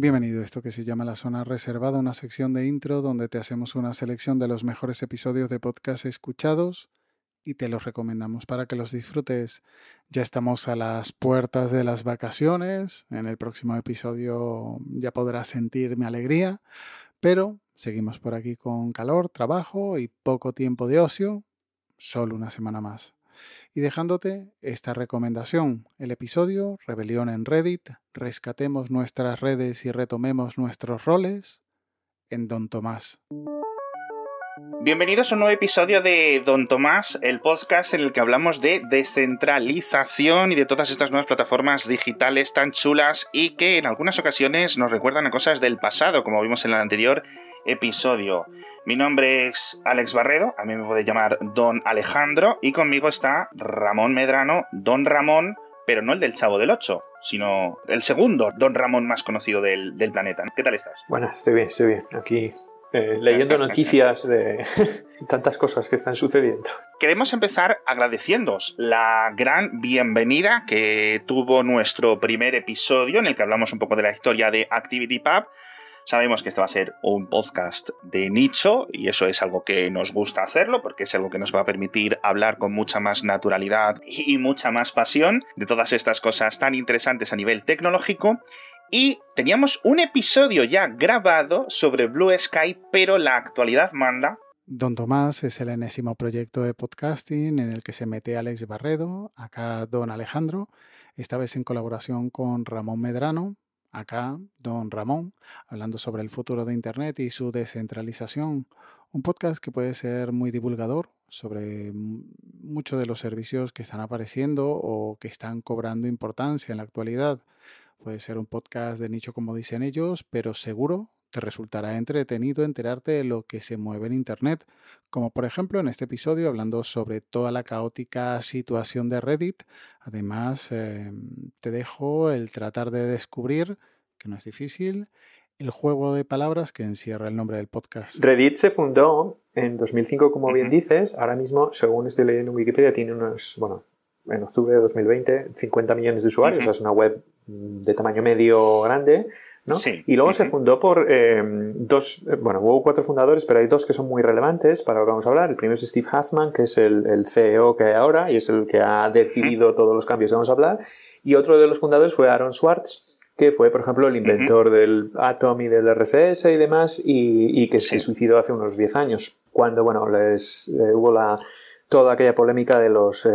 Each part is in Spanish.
Bienvenido a esto que se llama La Zona Reservada, una sección de intro donde te hacemos una selección de los mejores episodios de podcast escuchados y te los recomendamos para que los disfrutes. Ya estamos a las puertas de las vacaciones, en el próximo episodio ya podrás sentir mi alegría, pero seguimos por aquí con calor, trabajo y poco tiempo de ocio, solo una semana más y dejándote esta recomendación, el episodio Rebelión en Reddit, rescatemos nuestras redes y retomemos nuestros roles en Don Tomás. Bienvenidos a un nuevo episodio de Don Tomás, el podcast en el que hablamos de descentralización y de todas estas nuevas plataformas digitales tan chulas y que en algunas ocasiones nos recuerdan a cosas del pasado, como vimos en el anterior episodio. Mi nombre es Alex Barredo, a mí me puede llamar Don Alejandro, y conmigo está Ramón Medrano, Don Ramón, pero no el del Chavo del 8, sino el segundo Don Ramón más conocido del, planeta. ¿Qué tal estás? Bueno, estoy bien, estoy bien. Aquí eh, leyendo noticias de tantas cosas que están sucediendo. Queremos empezar agradeciéndos la gran bienvenida que tuvo nuestro primer episodio en el que hablamos un poco de la historia de ActivityPub Sabemos que este va a ser un podcast de nicho y eso es algo que nos gusta hacerlo porque es algo que nos va a permitir hablar con mucha más naturalidad y mucha más pasión de todas estas cosas tan interesantes a nivel tecnológico. Y teníamos un episodio ya grabado sobre Blue Sky, pero la actualidad manda Don Tomás es el enésimo proyecto de podcasting en el que se mete Alex Barredo, acá Don Alejandro, esta vez en colaboración con Ramón Medrano, Acá, don Ramón, hablando sobre el futuro de Internet y su descentralización. Un podcast que puede ser muy divulgador sobre muchos de los servicios que están apareciendo o que están cobrando importancia en la actualidad. Puede ser un podcast de nicho como dicen ellos, pero seguro te resultará entretenido enterarte de lo que se mueve en Internet, como por ejemplo en este episodio hablando sobre toda la caótica situación de Reddit. Además, em, te dejo el tratar de descubrir, que no es difícil, el juego de palabras que encierra el nombre del podcast. Reddit se fundó en 2005, como bien dices. Ahora mismo, según estoy leyendo en Wikipedia, tiene unos, bueno, en octubre de 2020, 50 millones de usuarios. Es una web de tamaño medio grande y luego se fundó por eh, dos, eh, bueno, hubo cuatro fundadores, pero hay dos que son muy relevantes para lo que vamos a hablar. El primero es Steve Huffman, que es el, CEO que hay ahora y es el que ha decidido todos los cambios que vamos a hablar. Y otro de los fundadores fue Aaron Swartz, que fue, por ejemplo, el inventor del Atom y del RSS y demás, y, que se suicidó hace unos 10 años, cuando, bueno, les, eh, hubo la, toda aquella polémica de los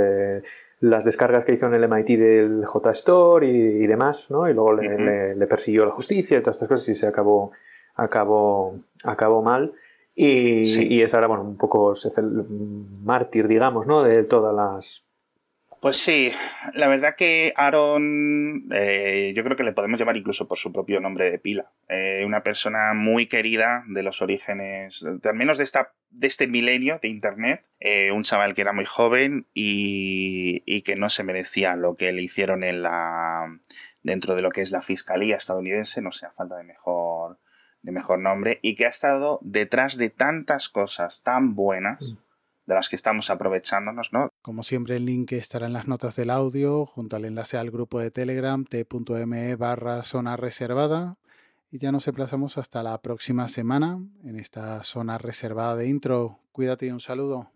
las descargas que hizo en el MIT del JSTOR y, y demás, ¿no? Y luego le, persiguió la justicia y todas estas cosas y se acabó, acabó, acabó mal. Y, y es ahora, bueno, un poco es el mártir, digamos, ¿no? De todas las pues sí, la verdad que Aaron, eh, yo creo que le podemos llamar incluso por su propio nombre de pila. Eh, una persona muy querida de los orígenes, al menos de, esta, de este milenio de Internet. Eh, un chaval que era muy joven y, y, que no se merecía lo que le hicieron en la, dentro de lo que es la fiscalía estadounidense, no sé, a falta de mejor, de mejor nombre, y que ha estado detrás de tantas cosas tan buenas. De las que estamos aprovechándonos, ¿no? Como siempre, el link estará en las notas del audio, junto al enlace al grupo de Telegram t.me barra zona reservada. Y ya nos emplazamos hasta la próxima semana en esta zona reservada de intro. Cuídate y un saludo.